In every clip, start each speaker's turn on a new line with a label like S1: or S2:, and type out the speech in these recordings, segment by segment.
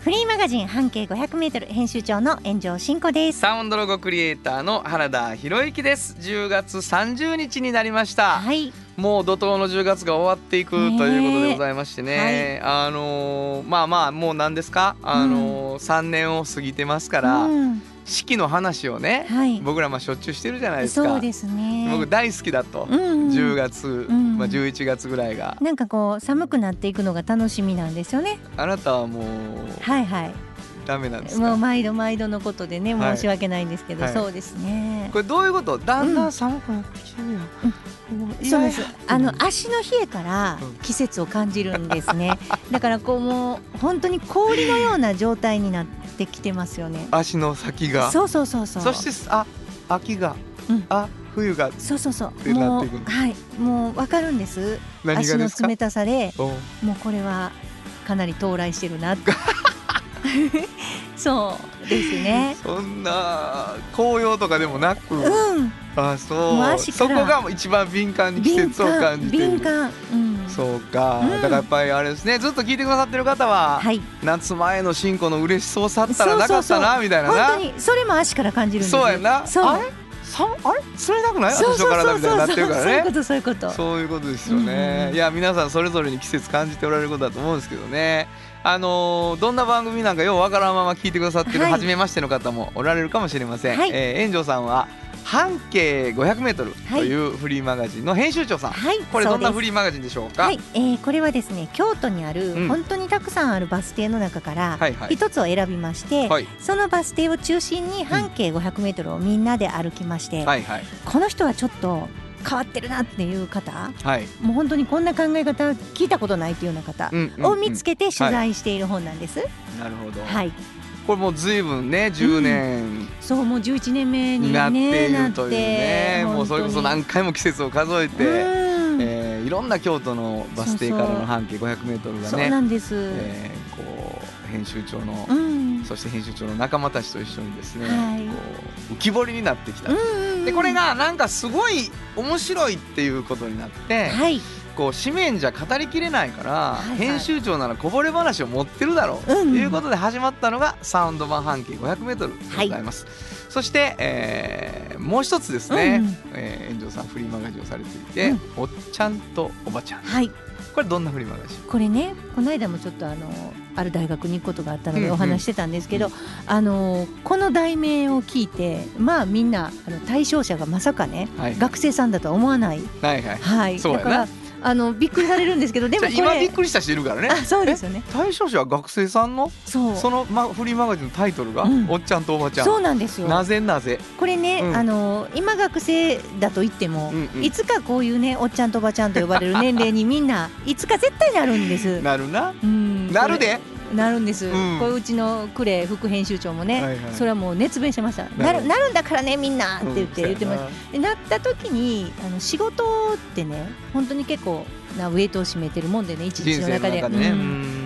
S1: フリーマガジン半径 500m 編集長の炎上真子です。
S2: サウンドロゴクリエイターの原田博之です。10月30日になりました、
S1: はい、
S2: もう怒涛の10月が終わっていくということでございましてね、あのーまあまあもう何ですか、あのー3年を過ぎてますから、
S1: うん、
S2: 四季の話をね、
S1: はい。
S2: 僕らまあしょっちゅうしてるじゃないですか。
S1: そうですね。
S2: 僕大好きだと、
S1: うんうん
S2: 10月、
S1: ん
S2: まあ、11月ぐらいが。
S1: なんかこう寒くなっていくのが楽しみなんですよね。
S2: あなたはもう
S1: はいはい。
S2: ダメなんですか？
S1: もう毎度毎度のことでね
S2: はい。
S1: 申し訳ないんですけど、
S2: はい。
S1: そうですね。
S2: これどういうこと？だんだん寒くなってきてるやう
S1: そうです。あの足の冷えから
S2: うん。
S1: 季節を感じるんですね、だからこうもう本当に氷のような状態になってきてますよね。
S2: 足の先が。
S1: そうそうそうそう。
S2: そしてあ秋が、
S1: うん。
S2: あ冬が
S1: そうそうそう。もうはい。もうわかるんです。
S2: 何
S1: 足の冷たさでもうこれはかなり到来してるなって そうですね。
S2: そんな紅葉とかでもなく、
S1: うん。
S2: あそ
S1: もう
S2: そこが一番敏感に季
S1: 敏
S2: 節を感
S1: 感
S2: じてる。
S1: 敏感。うん。
S2: そうか、
S1: うん。
S2: だからやっぱりあれですね。ずっと聞いてくださってる方は、
S1: はい。
S2: 夏前の進行の嬉しそうさったらなかったなみたいな
S1: 本
S2: な
S1: 当にそれも足から感じるんです。
S2: そうやな。
S1: そう。
S2: あれ？さあれ？冷たくない？私の体みたいになってるからね。
S1: そういうことそういうこと。
S2: そういうことですよね、
S1: うん。
S2: いや皆さんそれぞれに季節感じておられることだと思うんですけどねあのーどんな番組なんかようわからんまま聞いてくださってる
S1: はい。
S2: 初めましての方もおられるかもしれません、
S1: はい。
S2: えー、炎上さんは半径 500m というフリーマガジンの編集長さん、
S1: はい。
S2: これどんなフリーマガジンでしょうか？
S1: はい、えーこれはですね京都にある、
S2: うん。
S1: 本当にたくさんあるバス停の中から
S2: はいはい。
S1: 一つを選びまして、
S2: はい。
S1: そのバス停を中心に半径 500m をみんなで歩きまして、
S2: はいはい。
S1: この人はちょっと変わってるなっていう方
S2: はい、
S1: もう本当にこんな考え方聞いたことないっていうような方
S2: うんうんうん。
S1: を見つけて取材している本なんです。
S2: なるほど、
S1: はい、
S2: これもう随分ね10年。
S1: そうもう11年目に、ね、
S2: になってい
S1: な
S2: るというね、もうそれこそ何回も季節を数えて、
S1: うん。
S2: えーいろんな京都のバス停からの半径 500m が
S1: そう
S2: ね
S1: なんです。
S2: えーこう編集長の、
S1: うん
S2: そして編集長の仲間たちと一緒にですね、
S1: はい。
S2: こう浮き彫りになってきた、
S1: うん
S2: でこれがなんかすごい面白いっていうことになって、
S1: はい、
S2: こう紙面じゃ語りきれないから、
S1: はいはい。
S2: 編集長ならこぼれ話を持ってるだろう。と
S1: うん。
S2: いうことで始まったのがサウンド版半径 500m でございます、そして、えーもう一つですね、
S1: うん。
S2: えー、炎上さんフリーマガジンをされていて、
S1: うん。
S2: おっちゃんとおばちゃん。
S1: はい、
S2: これどんなフリーマガジン？
S1: これねこの間もちょっとあのある大学に行くことがあったの
S2: うんうん。
S1: でお話ししてたんですけど、あのこの題名を聞いてまあみんなあの対象者がまさかね
S2: はい。
S1: 学生さんだとは思わない、
S2: はいはい。
S1: はい、だからあのびっくりされるんですけどでも
S2: 今びっ
S1: れ
S2: くりした人いるからね。
S1: あそうですよね。
S2: 対象者は学生さんの？
S1: そう。
S2: その、ま、フリーマガジンのタイトルが、
S1: うん。
S2: おっちゃんとおばちゃん。
S1: そうなんですよ。
S2: なぜなぜ？
S1: これね、
S2: うん。
S1: あの今学生だと言っても、
S2: うんうん。
S1: いつかこういうねおっちゃんとおばちゃんと呼ばれる年齢にみんないつか絶対なるんです。
S2: なるな。
S1: うん
S2: なるで。
S1: なるんです、
S2: うん。
S1: これうちのクレ副編集長もね、
S2: はいはい。
S1: それはもう熱弁してました。
S2: なる
S1: なるんだからねみんなって言って、
S2: うん。
S1: 言ってました。でなった時にあの仕事ってね本当に結構なウェイトを占めてるもんでね一日
S2: の
S1: の中で
S2: ね、
S1: うん。
S2: う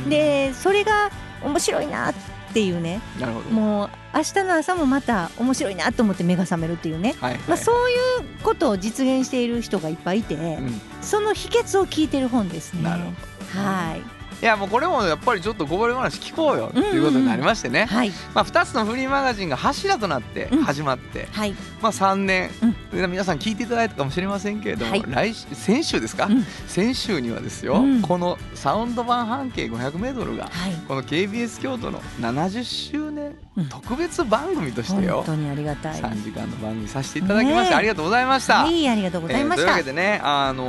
S2: ん。
S1: でそれが面白いなっていうね。
S2: なるほど。
S1: もう明日の朝もまた面白いなと思って目が覚めるっていうね、
S2: はいはい
S1: まあ、そういうことを実現している人がいっぱいいて、
S2: うん。
S1: その秘訣を聞いてる本ですね。
S2: なるほ
S1: はい、
S2: いやもうこれもやっぱりちょっとこぼれ話聞こうよっていうことになりましてね、
S1: はい、
S2: まあ、2つのフリーマガジンが柱となって
S1: うん
S2: 始まって、
S1: はい、
S2: まあ、3年、で皆さん聞いていただいたかもしれませんけれども、
S1: はい。
S2: 来週先週ですか、
S1: うん。
S2: 先週にはですよ、
S1: うん。
S2: このサウンド版半径 500m が
S1: はい、
S2: この KBS 京都の70周年
S1: うん。
S2: 特別番組としてよ、
S1: 本当にありがたい。
S2: 3時間の番組させていただきまして、
S1: ねえ。
S2: ありがとうございました。
S1: はい、ありがとうございました。
S2: えーというわけでね、あの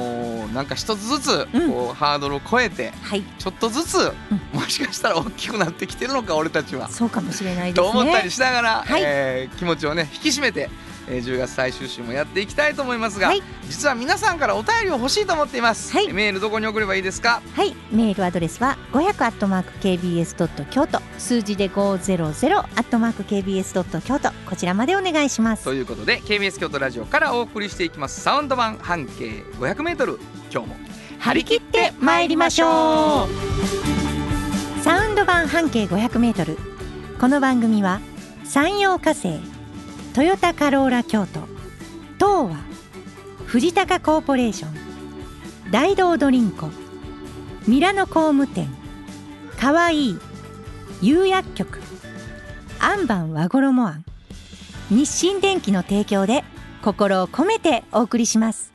S2: ーなんか一つずつ
S1: うん。
S2: こう、ハードルを超えて
S1: はい、
S2: ちょっとずつ、もしかしたら大きくなってきてるのか俺たちは。
S1: そうかもしれないですね。
S2: と思ったりしながら、
S1: はい。
S2: えー気持ちをね引き締めてえー10月最終週もやっていきたいと思いますが、
S1: はい。
S2: 実は皆さんからお便りを欲しいと思っています、
S1: はい。
S2: メールどこに送ればいいですか？
S1: はい。メールアドレスは500アットマーク KBS ドット京都。数字で500アットマーク KBS ドット京都。こちらまでお願いします。
S2: ということで KBS 京都ラジオからお送りしていきます。サウンド版半径 500m 今日も
S1: 張り切って参りましょう。サウンド版半径500メートル。この番組は山陽火星トヨタカローラ京都東和藤高コーポレーション大道ドリンコミラノ工務店かわいい釉薬局アンバン和衣あん日清電機の提供で心を込めてお送りします。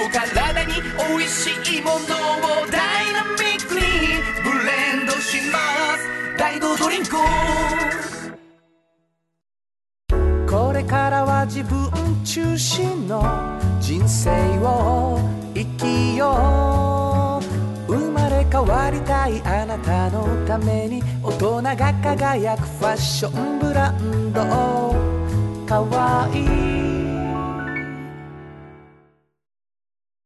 S3: 体に美味しいものをダイナミックにブレンドします大道ドリンクこれからは自分中心の人生を生きよう。生まれ変わりたいあなたのために大人が輝くファッションブランド。かわいい。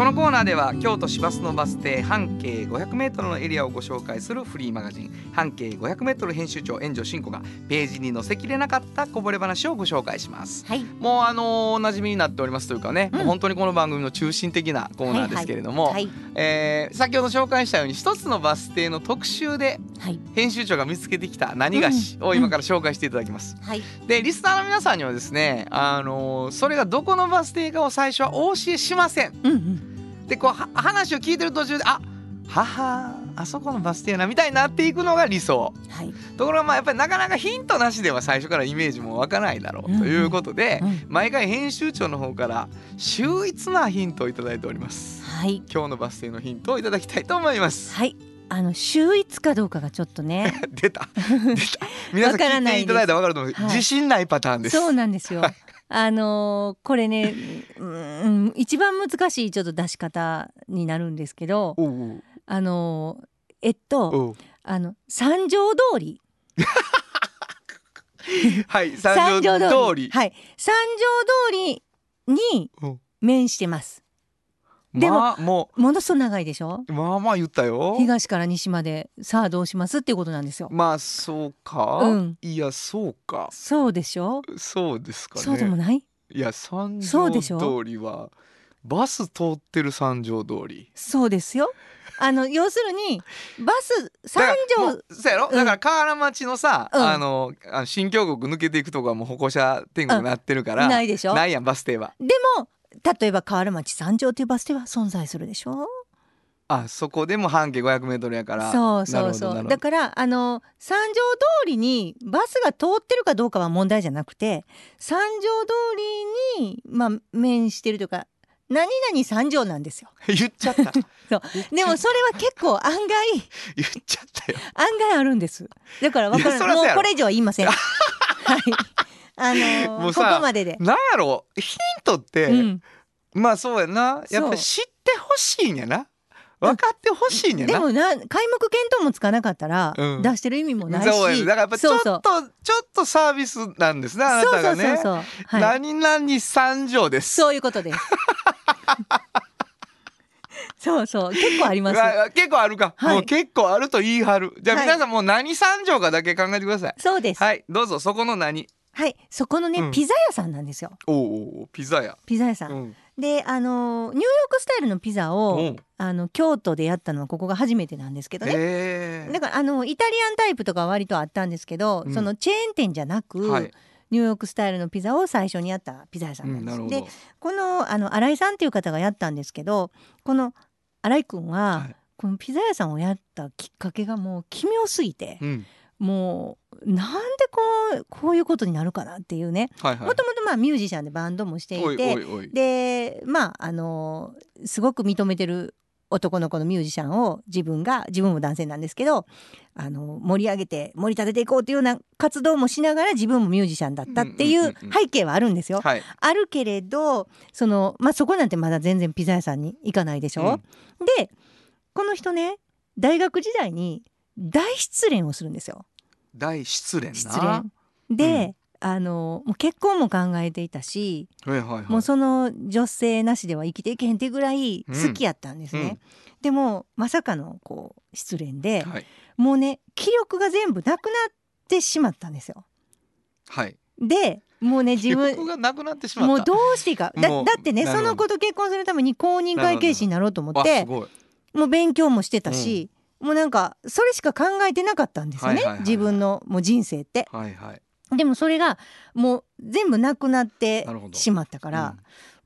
S2: このコーナーでは京都市バスのバス停半径 500m のエリアをご紹介するフリーマガジン。半径 500m 編集長援助進子がページに載せきれなかったこぼれ話をご紹介します。
S1: はい。
S2: もうあのーおなじみになっておりますというかね、
S1: うん。
S2: 本当にこの番組の中心的なコーナーですけれども、
S1: はい
S2: えー先ほど紹介したように一つのバス停の特集で
S1: はい。
S2: 編集長が見つけてきた何菓子を今から紹介していただきます。
S1: はい。
S2: でリスナーの皆さんにはですね、あのーそれがどこのバス停かを最初はお教えしません。
S1: うんうん
S2: でこうは話を聞いてる途中であははあそこのバス停やなみたいになっていくのが理想。
S1: はい。
S2: ところがまあやっぱりなかなかヒントなしでは最初からイメージも湧かないだろうということで、
S1: うん。
S2: 毎回編集長の方から秀逸なヒントをいただいております。
S1: はい。
S2: 今日のバス停のヒントをいただきたいと思います。
S1: はい。あの秀逸かどうかがちょっとね。
S2: 出た。出た。皆さん聞いていただいたら分かると思う、
S1: はい。
S2: 自信ないパターンです。
S1: そうなんですよあのーこれねうん一番難しいちょっと出し方になるんですけどあのーえっとあの三条通り。
S2: はい三条通り。
S1: はい。三条通りに
S2: うん。
S1: 面してますでも
S2: まあも
S1: ものすごい長いでしょ？
S2: うまあまあ言ったよ。
S1: 東から西まで。さあどうします？っていうことなんですよ。
S2: まあそうか、
S1: うん。
S2: いやそうか。
S1: そうでしょ？
S2: そうですかね。
S1: そうでもない？
S2: いや三条通りはバス通ってる三条通り。
S1: そうですよ。あの 要するにバス三条
S2: うそうやろ、
S1: うん。
S2: だから河原町のさ、
S1: うん。
S2: あのあの新京極抜けていくとこはもう歩行者天国になってるから、
S1: ないでしょ？
S2: ないやんバス停は。
S1: でも例えば河原町三条というバス停は存在するでしょ？
S2: あそこでも半径 500m やから。
S1: そうそうそう。だからあの三条通りにバスが通ってるかどうかは問題じゃなくて三条通りにまあ面してるというか何々三条なんですよ。
S2: 言っちゃった。
S1: そう。でもそれは結構案外
S2: 言っちゃったよ。
S1: 案外あるんです。だから分か
S2: らそうやろ。
S1: もうこれ以上は言いません。はいあのこ
S2: もうさ
S1: こまでで。
S2: なんやろヒントって、
S1: うん。
S2: まあそうやな。やっぱり知ってほしいんやな。分かってほしいんやな、
S1: でもな開幕見当もつかなかったら、
S2: うん。
S1: 出してる意味もないし。
S2: そうやだからやっぱちょっと
S1: そう
S2: ちょっとサービスなんですねあな
S1: そうそう
S2: たがね
S1: そうそう、はい、
S2: 何々三条です。
S1: そういうことです。そうそう。結構あります。
S2: あ結構あるか、
S1: はい。
S2: もう結構あると言い張る。じゃあ
S1: はい。
S2: 皆さんもう何三条かだけ考えてください。
S1: そうです。はい、
S2: はい。どうぞそこの何
S1: そこのね、
S2: うん。
S1: ピザ屋さんなんですよ。
S2: おうおピザ屋。
S1: ピザ屋さん、
S2: うん。
S1: であのニューヨークスタイルのピザを
S2: うん。
S1: あの京都でやったのはここが初めてなんですけどね。だからあのイタリアンタイプとかは割とあったんですけど、
S2: うん。
S1: そのチェーン店じゃなく、
S2: はい。
S1: ニューヨークスタイルのピザを最初にやったピザ屋さ
S2: うんん
S1: なんです。
S2: なるほど。
S1: でこのあの新井さんっていう方がやったんですけどこの新井君は、
S2: はい。
S1: このピザ屋さんをやったきっかけがもう奇妙すぎて、
S2: うん
S1: もうなんでこうこういうことになるかなっていうねもともとまあミュージシャンでバンドもしていて
S2: おいおいおい
S1: でまああのすごく認めてる男の子のミュージシャンを自分が自分も男性なんですけどあの盛り上げて盛り立てていこうというような活動もしながら自分もミュージシャンだったってい
S2: うんうん
S1: う
S2: うんうん
S1: 背景はあるんですよ。
S2: はい
S1: あるけれどその、まあ、そこなんてまだ全然ピザ屋さんに行かないでしょ？でこの人ね大学時代に大失恋をするんですよ。
S2: 大失恋な。
S1: 失恋。で、あのもう結婚も考えていたし、
S2: はいはいはい。
S1: もうその女性なしでは生きていけへんってぐらい好きやったんですね。でもまさかのこう失恋で、
S2: はい。
S1: もうね気力が全部なくなってしまったんですよ。
S2: はい。
S1: でもうね自
S2: 記
S1: 分
S2: 憶がなくなってしまった。
S1: もうどうしていいか。だだってねその子と結婚するために公認会計士になろうと思っ
S2: あ
S1: てもう勉強もしてたし、もうなんかそれしか考えてなかったんですよね、自分のもう人生って。
S2: はいはい。
S1: でもそれがもう全部なくなってしまったから、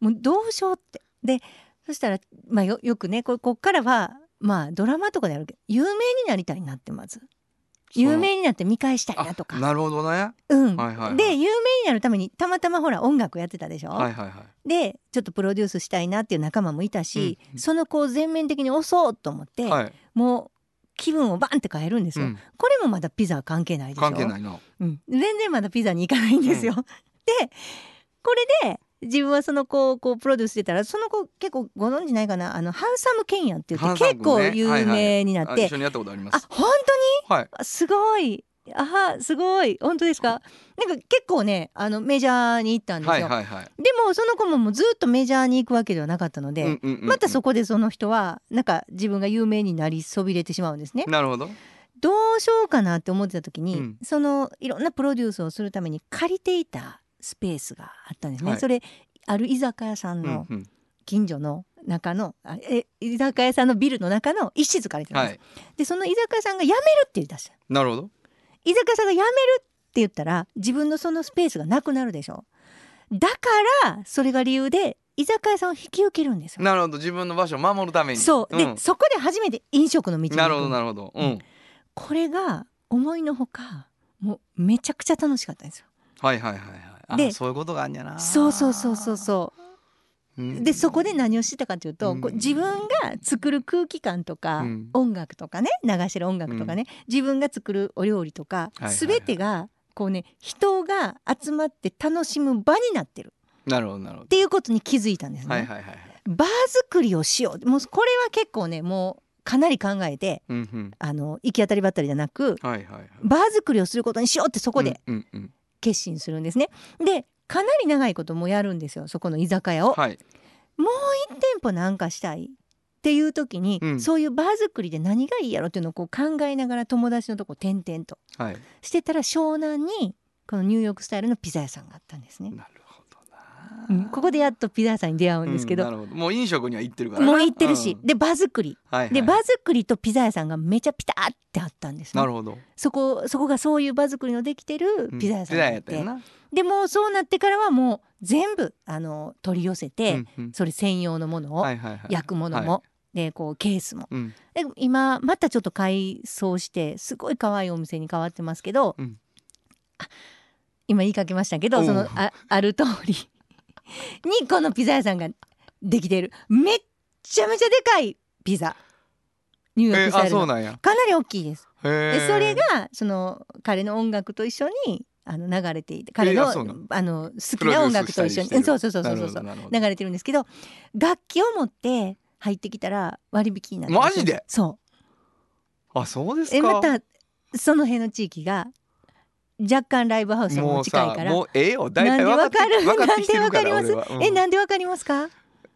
S1: もうどうしようって。でそしたら、まあ、よよくねここっからはまあドラマとかであるけど有名になりたいなってまず。有名になって見返したいなとか。
S2: あなるほどね。
S1: うん。
S2: はいはいはい。
S1: で有名になるためにたまたまほら音楽やってたでしょ、
S2: はいはいはい。
S1: でちょっとプロデュースしたいなっていう仲間もいたし、
S2: うん。
S1: その子を全面的に押そうと思って、
S2: はい。
S1: もう気分をバンって変えるんですよ、
S2: うん。
S1: これもまだピザは関係ないでしょ？
S2: 関係ないな。
S1: うん、全然まだピザに行かないんですよ。でこれで自分はその子をこうプロデュースしてたらその子結構ご存知ないかな？あのハンサムケンヤンって言って結構
S2: ね
S1: 有名になって、
S2: あ一緒にやったことあります。
S1: あ本
S2: はい。
S1: 当にすごいあすごい。本当ですか？なんか結構ねあのメジャーに行ったんですよ、
S2: はいはいはい。
S1: でもその子ももうずっとメジャーに行くわけではなかったので、
S2: うんうんうんうん。
S1: またそこでその人はなんか自分が有名になりそびれてしまうんですね。
S2: なるほど。
S1: どうしようかなって思ってた時に、
S2: うん。
S1: そのいろんなプロデュースをするために借りていたスペースがあったんですね。
S2: はい。
S1: それある居酒屋さん
S2: うん
S1: の
S2: うん。
S1: 近所の中の、あえ居酒屋さんのビルの中の一室借りてたんです、
S2: はい。
S1: でその居酒屋さんが辞めるって言い出した。
S2: なるほど
S1: 居酒屋さんが辞めるって言ったら自分のそのスペースがなくなるでしょ。だからそれが理由で居酒屋さんを引き受けるんですよ。
S2: なるほど。自分の場所を守るために。
S1: そう。で、
S2: ん。
S1: そこで初めて飲食の道に
S2: なるほどなるほど。うん。
S1: これが思いのほかもうめちゃくちゃ楽しかったんですよ。
S2: はいはいはいはい。あ
S1: で
S2: そういうことがあんやな。
S1: そうそうそうそうそう。
S2: うん
S1: でそこで何をしてたかというと、
S2: うん。
S1: こう自分が作る空気感とか、
S2: うん。
S1: 音楽とかね流してる音楽とかね、自分が作るお料理とか、
S2: はいはい
S1: 全てがこうね人が集まって楽しむ場になってる。
S2: なるほどなるほ
S1: っていうことに気づいたんですね。
S2: どはいはいはいはい。
S1: バー作りをしよう。もうこれは結構ねもうかなり考えて
S2: うんうん。
S1: あの行き当たりばったりじゃなく
S2: はいはいはい。
S1: バー作りをすることにしようってそこで
S2: うんうんうん。
S1: 決心するんですね。でかなり長いこともやるんですよそこの居酒屋を。
S2: はい
S1: もう一店舗なんかしたいっていう時に、
S2: うん
S1: そういうバー作りで何がいいやろっていうのをこう考えながら友達のとこ転々と
S2: はい
S1: してたら湘南にこのニューヨークスタイルのピザ屋さんがあったんですね。
S2: なる
S1: うんここでやっとピザ屋さんに出会うんですけど、
S2: うんど。もう飲食には行ってるからな。
S1: もう行ってるし、
S2: うん。
S1: でバ作り
S2: はいはい。
S1: でバ作りとピザ屋さんがめちゃピタってあったんですね。
S2: なるほど。
S1: そこそこがそういうバ作りのできてるピザ屋さんがあっ、
S2: て。たよな。
S1: でもうそうなってからはもう全部あの取り寄せて、
S2: うんうん。
S1: それ専用のものを、
S2: はいはいはい。
S1: 焼くものも、
S2: は
S1: でこうケースも。
S2: うん。
S1: で今またちょっと改装してすごい可愛いお店に変わってますけど、
S2: うん。
S1: あ今言いかけましたけどそのあある通り にこのピザ屋さんができてる。めっちゃめちゃでかいピザ。ニューヨークスタイルの、
S2: そうなんや。
S1: かなり大きいです。でそれがその彼の音楽と一緒にあの流れていて彼の,、
S2: えーあの
S1: 好きな音楽と一緒に。そうそうそうそうそう。流れてるんですけど楽器を持って入ってきたら割引になるんすよ
S2: マジで？
S1: そう。
S2: あそうですか。
S1: えまたその辺の地域が若干ライブハウスも近いから。
S2: さもうええよ。大体分か
S1: る？
S2: 分かってきてるか
S1: なんでわかります？
S2: うん。
S1: えなんでわかりますか？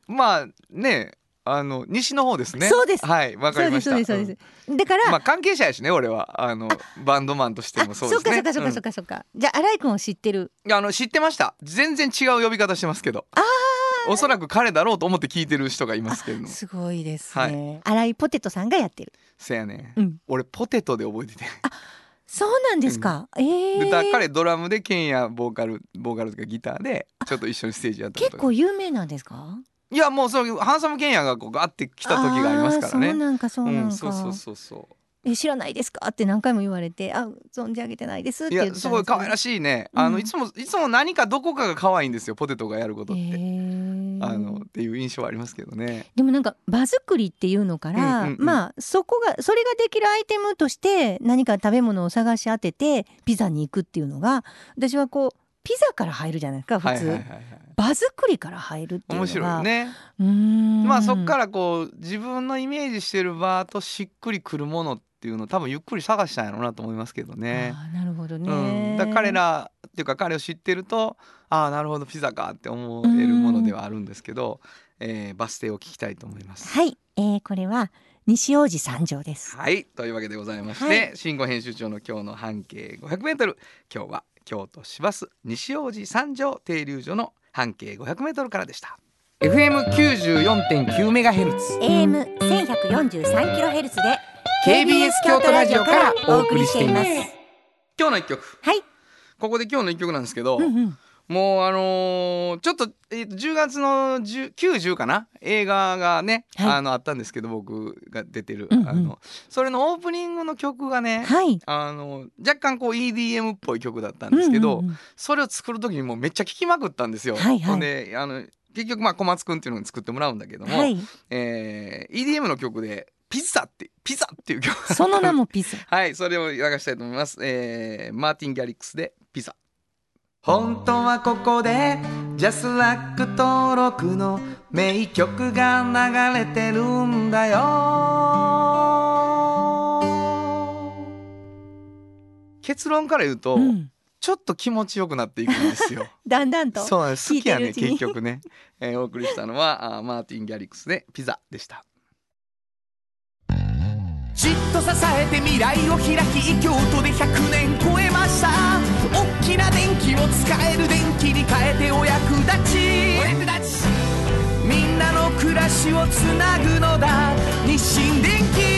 S2: まあねあの西の方ですね。
S1: そうです。
S2: はいわかりました。
S1: そうですそうですそうです、だから、
S2: うんまあ関係者やしね俺は。あのバンドマンとしても
S1: あ
S2: そうですね。
S1: そっかそっかそっかそっかそっか、じゃあ新井君を知ってる？
S2: うんあの知ってました。全然違う呼び方してますけど。おそらく彼だろうと思って聞いてる人がいますけれど。も
S1: すごいです
S2: は
S1: ね。新井ポテトさんがやってる。
S2: せやね、
S1: うん。
S2: 俺ポテトで覚えてて
S1: そうなんですか？ええ
S2: でだ彼ドラムでケンやボーカルボーカルとかギターでちょっと一緒にステージやったことが
S1: 結構有名なんですか？
S2: いやもうそうハンサムケンヤがこうガーって来た時がありますから
S1: あーそう
S2: ね
S1: なんかそうなんか。
S2: うんそうそうそうそ
S1: え知らないですか？って何回も言われて、あ存じ上げてないですって言ったんです
S2: やすごい可愛ら
S1: し
S2: しいね、あ
S1: うん。
S2: のいつもいつも何かどこかが可愛いんですよポテトがやることって、
S1: え
S2: あのっていう印象はありますけどね。
S1: でもなんか場作りっていうのから、
S2: うんうんうん。
S1: まあそこがそれができるアイテムとして何か食べ物を探し当ててピザに行くっていうのが私はこうピザから入るじゃないですか普通、
S2: はいはいはいはい。
S1: 場作りから入るっていうのが。
S2: 面白いね。まあそっからこう自分のイメージしてる場としっくりくるものっていうのを多分ゆっくり探したんやろうなと思いますけどね。
S1: なるほどね、
S2: うん、だ彼らっていうか彼を知ってるとああなるほどピザかって思えるものではあるんですけど、えーバス停を聞きたいと思います。
S1: はい、えー、これは西王子三条です。
S2: はい。というわけでございまして、
S1: はい。
S2: 新語編集長の今日の半径 500m 今日は京都市バス西王子三条停留所の半径 500m からでした。FM94.9 メガヘルツ。
S1: AM 千百四十三キロヘルツで
S2: KBS 京都ラジオからお送りしています。今日の一曲。
S1: はい、
S2: ここで今日の一曲なんですけど、
S1: うんうん、
S2: もうあのーちょっと,、えーと10月の10 90かな？映画がね、
S1: はい。
S2: あのあったんですけど僕が出てる、
S1: うんうん。
S2: あのそれのオープニングの曲がね、
S1: はい。
S2: あの若干こう EDM っぽい曲だったんですけど、
S1: うんうんうん
S2: それを作る時にもうめっちゃ聴きまくったんですよ。
S1: はいはい。
S2: であの結局まあ小松くんっていうのに作ってもらうんだけども、
S1: はい、
S2: えー EDM の曲で「ピザ」って「ピザ」っていう曲が
S1: その名もピザ
S2: はい、それを流したいと思います。えー、マーティン・ギャリックスでピザ。本当はここでジャスラック登録の名曲が流れてるんだよ。結論から言うと、
S1: うん、
S2: ちょっと気持ちよくなっていくんですよ。
S1: だんだんと
S2: そうなんです。好きやね結局ね、えーお送りしたのはあーマーティン・ギャリックスでピザでした。
S3: じっと支えて未来を開き京都で100年超えました。大きな電気を使える電気に変えてお役立ち。お役立ち。みんなの暮らしをつなぐのだ。日清電気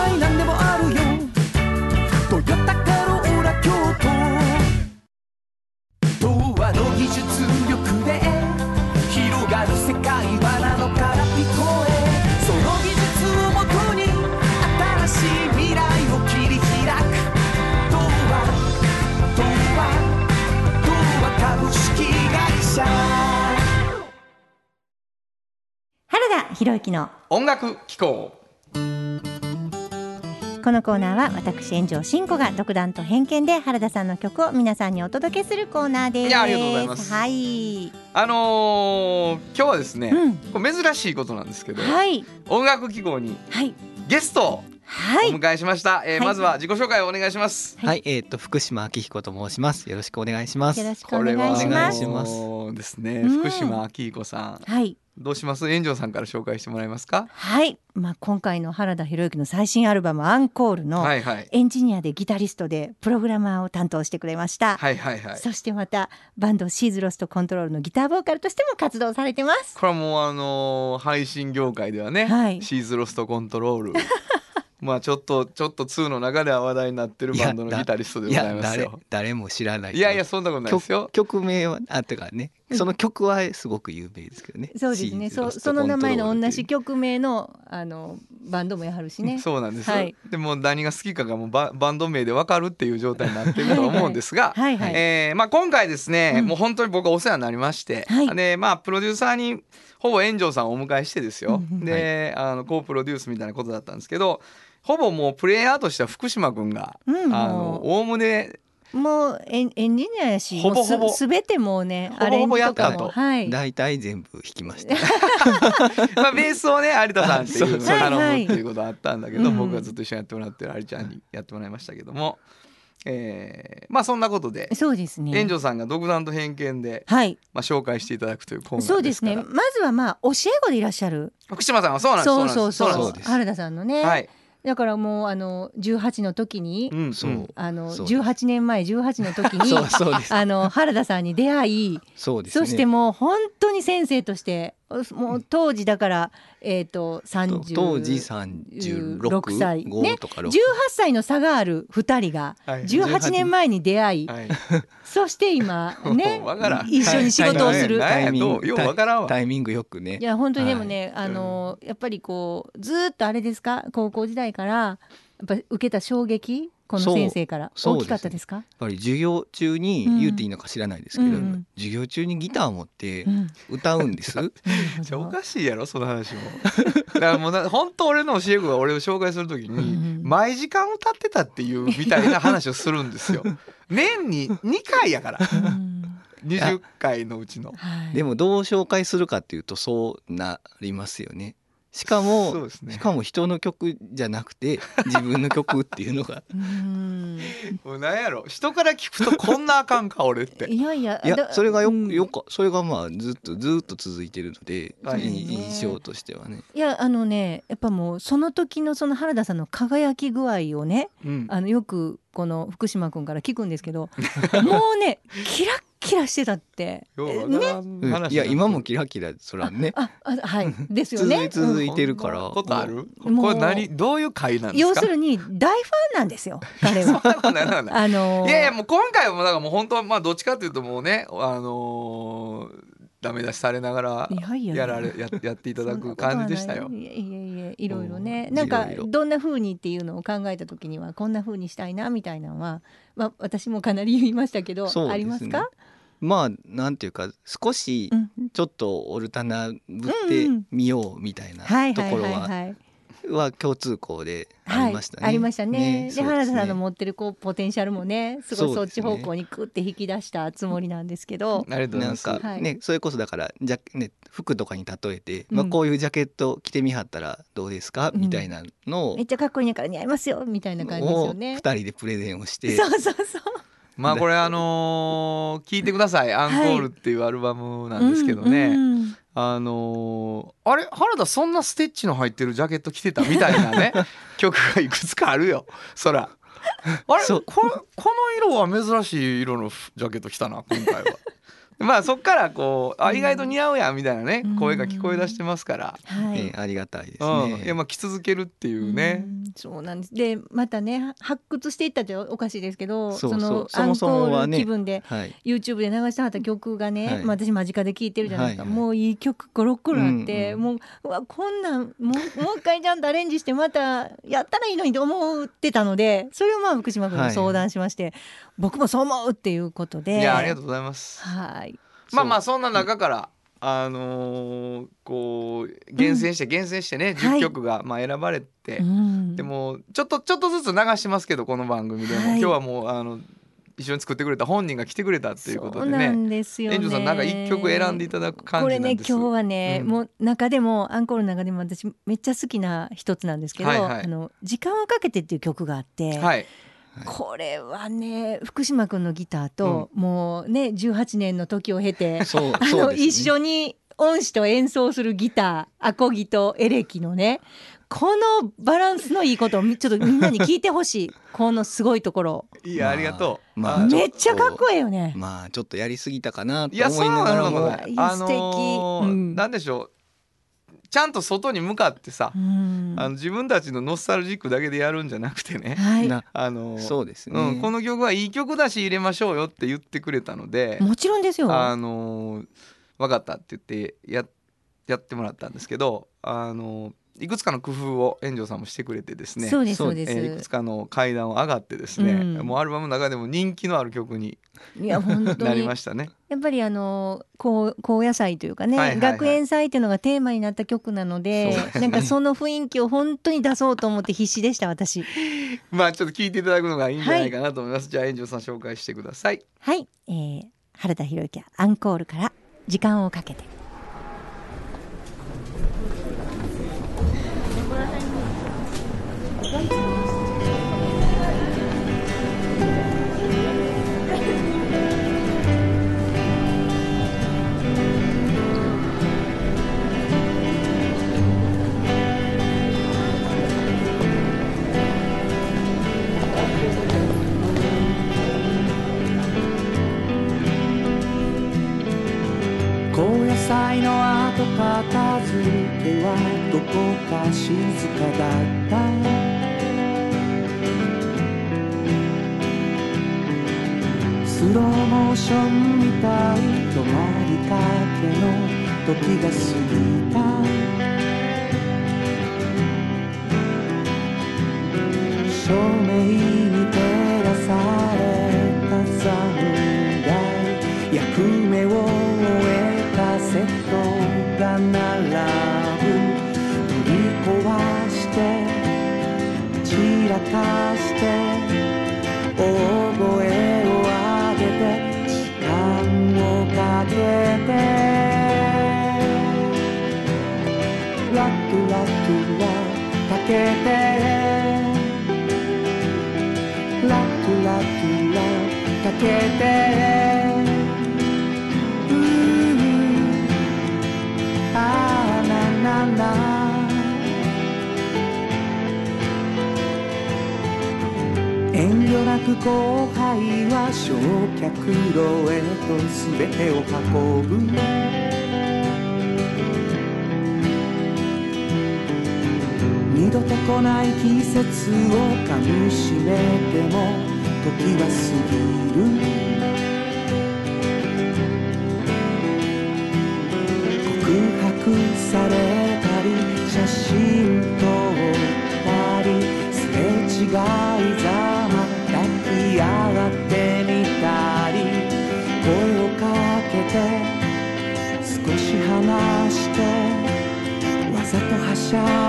S1: 博之の
S2: 音楽機構。
S1: このコーナーは私炎上真子が独断と偏見で原田さんの曲を皆さんにお届けするコーナーです。
S2: いやありがとうございます。
S1: はい、
S2: あのー今日はですね、
S1: うん。
S2: これ珍しいことなんですけど、
S1: はい、
S2: 音楽機構に
S1: はい、
S2: ゲストを
S1: はい、
S2: お迎えしました、えー
S1: はい。
S2: まずは自己紹介をお願いします。
S1: はい。
S4: はい、えっ、と福島明彦と申します。よろしくお願いします。
S1: よろしくお願いします。
S4: いします。
S2: もうですね、
S1: うん
S2: 福島明彦さん。
S1: はい、
S2: どうします？炎上さんから紹介してもらえますか？
S1: はい、まあ今回の原田博之の最新アルバムアンコールの
S2: はいはい。
S1: エンジニアでギタリストでプログラマーを担当してくれました。
S2: はいはいはい。
S1: そしてまたバンドシーズロストコントロールのギターボーカルとしても活動されてます。
S2: これはもうあのー配信業界ではね、
S1: はい
S2: シーズロストコントロールまあちょっとちょっと2の中では話題になってるバンドのギタリストでございます
S4: 誰
S2: よ
S4: 誰も知らない。
S2: いやいやそんなことないですよ
S4: 曲曲名はあてかね、その曲はすごく有名ですけどね。
S1: そうですね。そその名前の同じ曲名のあのバンドもやはるしね。
S2: そうなんですよ、
S1: はい
S2: でも何が好きかがもうババンド名でわかるっていう状態になってるとは思うんですが、
S1: はいはい。
S2: えーまあ、今回ですね、
S1: うん
S2: もう本当に僕はお世話になりまして、
S1: はい
S2: でまあプロデューサーにほぼ炎上さんをお迎えしてですよ、で、あのコープロデュースみたいなことだったんですけどほぼもうプレイヤーとしては福島君が
S1: うん
S2: あの
S1: も
S2: おおむね
S1: うもうエンエンジニアやし、
S2: ほぼほぼ。
S1: すすべてもうね
S2: ほぼほぼやったと。
S1: はい。
S4: 大体全部弾きました。
S2: まあ、ベースをね有田さんっていう頼む
S1: はい
S2: っていうことがあったんだけど、
S1: うん。
S2: 僕がずっと一緒にやってもらってる有ちゃんにやってもらいましたけども。えーまあそんなことで
S1: そうですね。
S2: 園長さんが独断と偏見で、
S1: はい。
S2: まあ、紹介していただくというコーナー
S1: そうですね。まずはまあ教え子でいらっしゃる。
S2: 福島さんはそうなんです。
S1: そうそうそう。
S4: そう
S1: 田さんのね、
S2: はい、
S1: だからもうあの18の時に、
S2: うん、
S4: そう。
S2: うん
S1: あの
S4: そうです。
S1: 18年前18の時に
S4: そうそうです。
S1: あの原田さんに出会い
S4: そうですね。
S1: そしてもう本当に先生としてもう当時だからえっ、と30
S4: 当時36
S1: 歳ね。
S4: 5とか6
S1: 18歳の差がある2人が
S2: はい。
S1: 18年前に出会い、
S2: はい、
S1: そして今 ね
S2: わからん。
S1: 一緒に仕事をする。
S2: はい
S4: タイミング。
S2: どうようわからんわ。
S4: タイミングよくね。
S1: いや本当にでもね、
S2: はい。
S1: あのやっぱりこうずーっとあれですか？高校時代からやっぱ受けた衝撃この先生から。大きかったですか？
S4: やっぱり授業中に
S1: うん。
S4: 言うていいのか知らないですけど、授業中にギター持って
S1: うん。
S4: 歌うんです。
S2: じゃおかしいやろその話も。だからもうな本当俺の教え子が俺を紹介するときに
S1: うん
S2: 毎時間歌ってたっていうみたいな話をするんですよ。年に2回やから。
S1: うん。
S2: 20回のうちの。
S1: はい。
S4: でもどう紹介するかっていうとそうなりますよね。しかも
S2: ね。
S4: しかも人の曲じゃなくて自分の曲っていうのが。
S1: うん。
S2: もうなんやろ。人から聞くとこんなあかんか俺って。
S1: いやいや
S4: いや
S1: だ
S4: それがよ,、
S1: うん。
S4: よか。それがまあずっとずっと続いてるので、
S2: はい。
S4: 印象としてはね。
S1: いやあのねやっぱもうその時のその原田さんの輝き具合をね
S2: うん。
S1: あのよくこの福島君から聞くんですけどもうねキラッキラしてたって。ね。
S4: いや今もキラキラそらね。
S1: ああはい。ですよ
S4: 続
S1: ね
S4: い続いてるから、
S2: ことある？
S1: もう
S2: これ何どういう回なんですか？
S1: 要するに大ファンなんですよ。彼は。あのー。
S2: いやいやもう今回はもうだからもう本当はまあどっちかというともうねあのーダメ出しされながら
S1: いやいや。
S2: やられややっていただく感じでしたよ。
S1: い。いやいやいやいろいろね。
S4: うん。
S1: なんかどんな風にっていうのを考えた時にはこんな風にしたいなみたいなのは、まあ、私もかなり言いましたけど、ありますか、
S4: まあなんていうか少し
S1: うん。
S4: ちょっとオルタナぶってみようみたいな
S1: はいはい
S4: ところは
S1: はいはい。
S4: は共通項であ
S1: はい。
S4: りましたね。
S1: ありましたね。で
S4: そう
S1: 原田さんの
S4: ね
S1: 持ってるこうポテンシャルもねすごいそうっち方向にクって引き出したつもりなんですけど、
S2: ありがとうござい
S4: なんか
S1: はい。
S4: ね、それこそだからじゃ、ね、服とかに例えて、
S1: うん。
S4: まあ、こういうジャケット着てみはったらどうですか、
S1: うん
S4: みたいなのを
S1: めっちゃかっこいいから似合いますよみたいな感じですよ
S4: を
S1: ね。
S4: 2人でプレゼンをして。
S1: そうそうそう。
S2: まあこれあのー聞いてください「アンコール」っていうアルバムなんですけどね、あのーあれ？原田そんなステッチの入ってるジャケット着てたみたいなね。曲がいくつかあるよ。そら。あれ？これこの色は珍しい色のジャケット着たな今回はまあそっからこうあ意外と似合うやんみたいなね
S1: うん。
S2: 声が聞こえ出してますから、
S1: はい。
S4: えありがたいです
S2: うん、い
S4: ね。
S2: やまあ着続けるっていうね、
S1: うんそうなんです。でまたね発掘していったっておかしいですけど
S4: そ
S1: のアンコール気分で
S4: はい、
S1: YouTube で流してはった曲がね、
S4: はい。
S1: まあ、私間近で聴いてるじゃないですか、
S4: はいはい
S1: もういい曲ゴロゴロあって、
S4: うんうん
S1: もううわこんなんもうもう一回ちゃんとアレンジしてまたやったらいいのにと思ってたのでそれをまあ福島君に相談しまして、僕もそう思うっていうことで。
S2: いやありがとうございます。
S1: はい
S2: まあまあそんな中からあのーこう厳選して厳選してね、
S1: はい
S2: 10曲がまあ選ばれて、
S1: うん。
S2: でもちょっとちょっとずつ流してますけどこの番組でも、
S1: はい。
S2: 今日はもうあの一緒に作ってくれた本人が来てくれたっていうことで
S1: そうなん
S2: ね
S1: ですよね。
S2: 園長さんなんか一曲選んでいただく感
S1: これ
S2: じなんです
S1: ね今日はね、
S2: うん。
S1: もう中でもアンコールの中でも私めっちゃ好きな一つなんですけど「
S2: はいはい。
S1: あの時間をかけて」っていう曲があって、
S2: はい
S1: これはね福島君のギターと、もうね18年の時を経て あの、一緒に恩師と演奏するギターアコギとエレキのねこのバランスのいいことをみちょっとみんなに聞いてほしい。このすごいところ。
S2: いやありがとう、
S4: まあ
S2: あ
S1: めっちゃかっこいいよね。
S4: まあちょっとやりすぎたかなと
S2: いやそ
S4: 思いながらも。
S2: い
S1: いや
S2: あのー
S1: 素敵うん。
S2: なんでしょうちゃんと外に向かってさ、
S1: うん。
S2: あの自分たちのノスタルジックだけでやるんじゃなくてね、
S1: はい、
S4: な
S2: あのー
S4: そうですね、
S2: うん、この曲はいい曲だし入れましょうよって言ってくれたので、
S1: もちろんですよ。
S2: あのー分かったって言ってややってもらったんですけど、あのーいくつかの工夫を園長さんもしてくれてですね
S1: そうです
S4: そ
S1: そううです。
S2: えーいくつかの階段を上がってですね、
S1: うん
S2: もうアルバムの中でも人気のある曲に
S1: いや本当
S2: なり
S1: に
S2: ましたね。
S1: やっぱりあの高高野祭というかね、
S2: はいはいはい
S1: 学園祭っていうのがテーマになった曲なので
S4: ね
S1: なんかその雰囲気を本当に出そうと思って必死でした私。
S2: まあちょっと聞いていただくのがいいんじゃないかなと思います。じゃあ園長さん紹介してください。
S1: はい、えー、原田博之アンコールから時間をかけて。
S3: 祭の後片付けはどこか静かだった。スローモーションみたい。止まりかけの時が過ぎた。照明に照らされた侍役目を終えたセットが並ぶ。取り壊して散らかしけて。ラットラットラかけてうーあーななな遠慮なく後輩は焼却炉へと全てを運ぶ二度と来ない季節をかみしめても時は過ぎる。告白されたり写真撮ったりすれ違いざま抱き合ってみたり声をかけて少し離してわざとはしゃい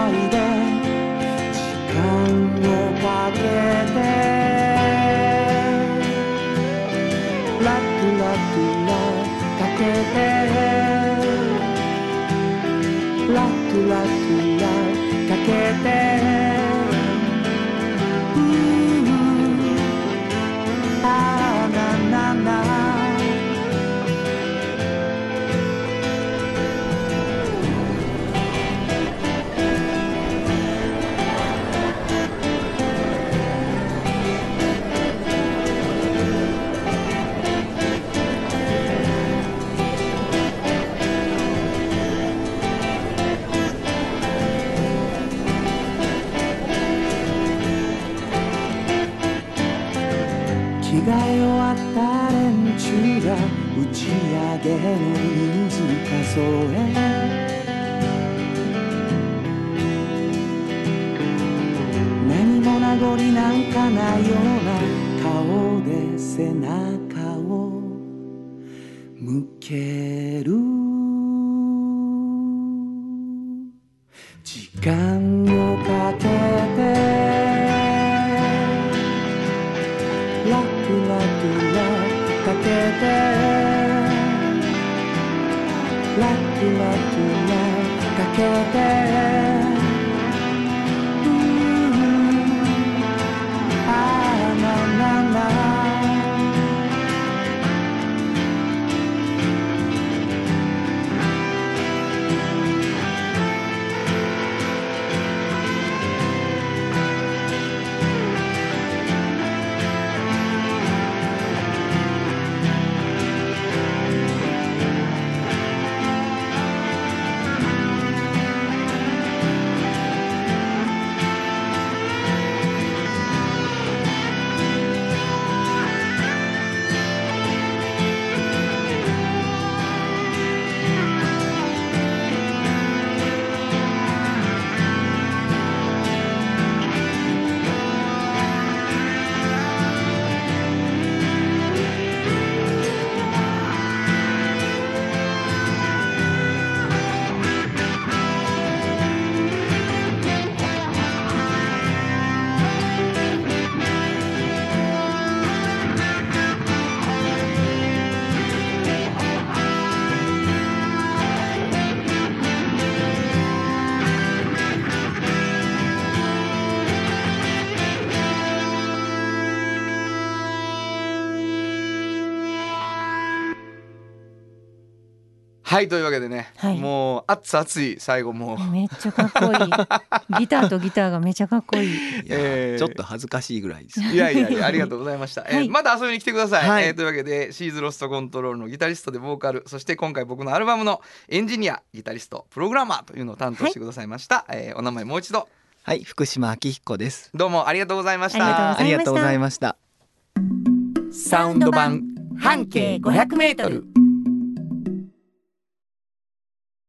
S3: ち上げの人数数え何も名残なんかないような顔で背中を向ける。時間をかけて。ラクラクラかけて。ラクラクラかけて。
S2: はいというわけでね、
S1: はい。
S2: もう熱々い最後もう、
S1: めっちゃかっこいい。ギターとギターがめちゃかっこいい。
S4: いや
S2: えー
S4: ちょっと恥ずかしいぐらいです。
S2: いやいやいやありがとうございました、えー
S1: はい。
S2: また遊びに来てください、
S4: はい。
S2: えーというわけでシーズロストコントロールのギタリストでボーカルそして今回僕のアルバムのエンジニアギタリストプログラマーというのを担当してくださいました、えーお名前もう一度。
S4: はい、福島明彦です。
S2: どうもありがとうございました。
S1: あ
S4: ありがとうございました。
S2: サウンド版
S1: 半径500メートル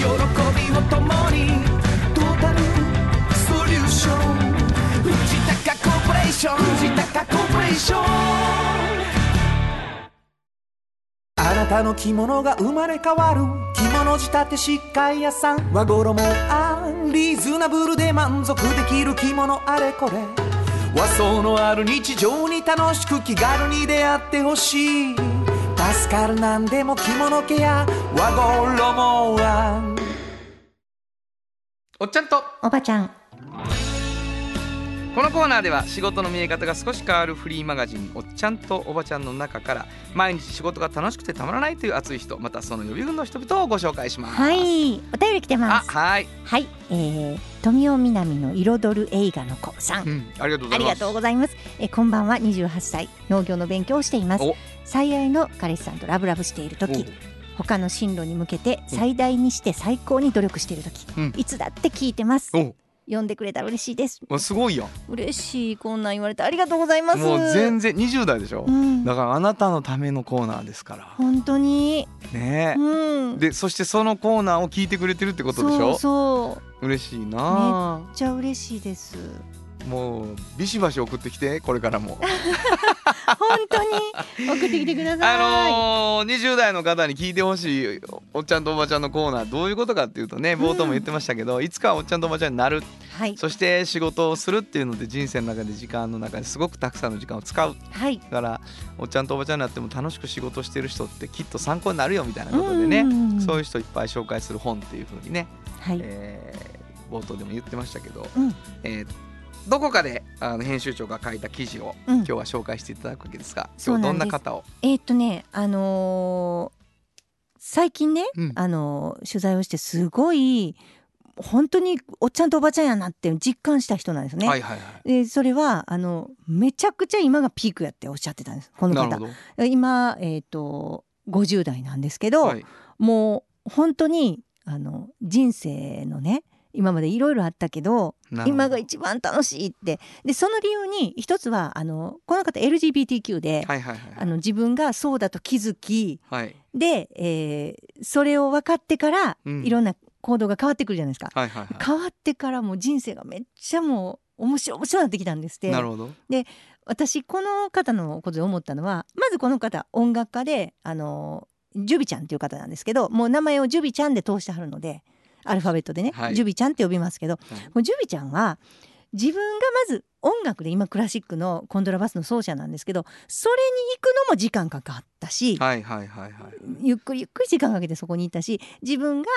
S3: びを共にトータルソリューション藤高コーポレーション藤高コーポレーションあなたの着物が生まれ変わる。着物仕立て疾患屋さん和衣あリーズナブルで満足できる。着物あれこれ和装のある。日常に楽しく気軽に出会ってほしい助かるなんでも着物ケア和衣は
S2: おっちゃんと。
S1: おばちゃん。
S2: このコーナーでは仕事の見え方が少し変わるフリーマガジン「おっちゃんとおばちゃん」の中から毎日仕事が楽しくてたまらないという熱い人またその予備軍の人々をご紹介します。
S1: はい。お便り来て
S2: あ
S1: ます。
S2: はい、
S1: はい、えー、富尾みなみの彩る映画の子さん。
S2: うん、ありがとうございます。
S1: ありがとうございます。えーこんばんは、28歳、農業の勉強をしています。
S2: お。
S1: 最愛の彼氏さんとラブラブしている時、他の進路に向けて最大にして最高に努力している時、
S2: うん。
S1: いつだって聞いてます。
S2: お
S1: 読んでくれたら嬉しいです。
S2: おすごいやん。
S1: 嬉しい、こんなん言われてありがとうございます。
S2: もう全然20代でしょ、
S1: うん、
S2: だからあなたのためのコーナーですから。
S1: 本当に、
S2: ね。
S1: うん、
S2: でそしてそのコーナーを聞いてくれてるってことでしょ？
S1: そうそう、
S2: 嬉しいな
S1: めっちゃ嬉しいです。
S2: あもうビシバシ送ってきてこれからも。
S1: 本当に？送ってきてください。
S2: あのー、20代の方に聞いてほしいおっちゃんとおばちゃんのコーナーどういうことかっていうとね冒頭も言ってましたけど、いつかはおっちゃんとおばちゃんになる。
S1: はい、
S2: そして仕事をするっていうので人生の中で時間の中ですごくたくさんの時間を使う。
S1: はい、
S2: だからおっちゃんとおばちゃんになっても楽しく仕事してる人ってきっと参考になるよみたいなことでね、
S1: うん。うんうん
S2: そういう人いっぱい紹介する本っていう風にね、
S1: はい、
S2: えー冒頭でも言ってましたけど、
S1: うん。
S2: えーどこかであの編集長が書いた記事を
S1: うん。
S2: 今日は紹介していただくわけですが、今日どんな方を、
S1: えーっとね、あのー最近ね、
S2: うん。
S1: あのー取材をしてすごい本当におっちゃんとおばちゃんやなって実感した人なんですね。
S2: はいはいはい。
S1: でそれはあのめちゃくちゃ今がピークやっておっしゃってたんですこの方。今えーっと50代なんですけど、
S2: はい。
S1: もう本当にあの人生のね今までいろいろあったけど今が一番楽しいって。でその理由に一つはあのこの方 LGBTQ で、
S2: はいはいはい
S1: あの自分がそうだと気づき
S2: はい。
S1: で、えーそれを分かってから、
S2: うん。
S1: いろんな行動が変わってくるじゃないですか。
S2: はいはいは
S1: 変わってからもう人生がめっちゃもう面白い面白いなってきたんですって。
S2: いなるほど。
S1: 私この方のことで思ったのはまずこの方音楽家であのジュビちゃんっていう方なんですけどもう名前をジュビちゃんで通してはるのでアルファベットでね、
S2: はい。
S1: ジュビちゃんって呼びますけど、
S2: はい
S1: もうジュビちゃんは自分がまず音楽で今クラシックのコントラバスの奏者なんですけどそれに行くのも時間かかったし、
S2: はいはいはいはい。
S1: ゆっくりゆっくり時間かけてそこに行ったし自分が、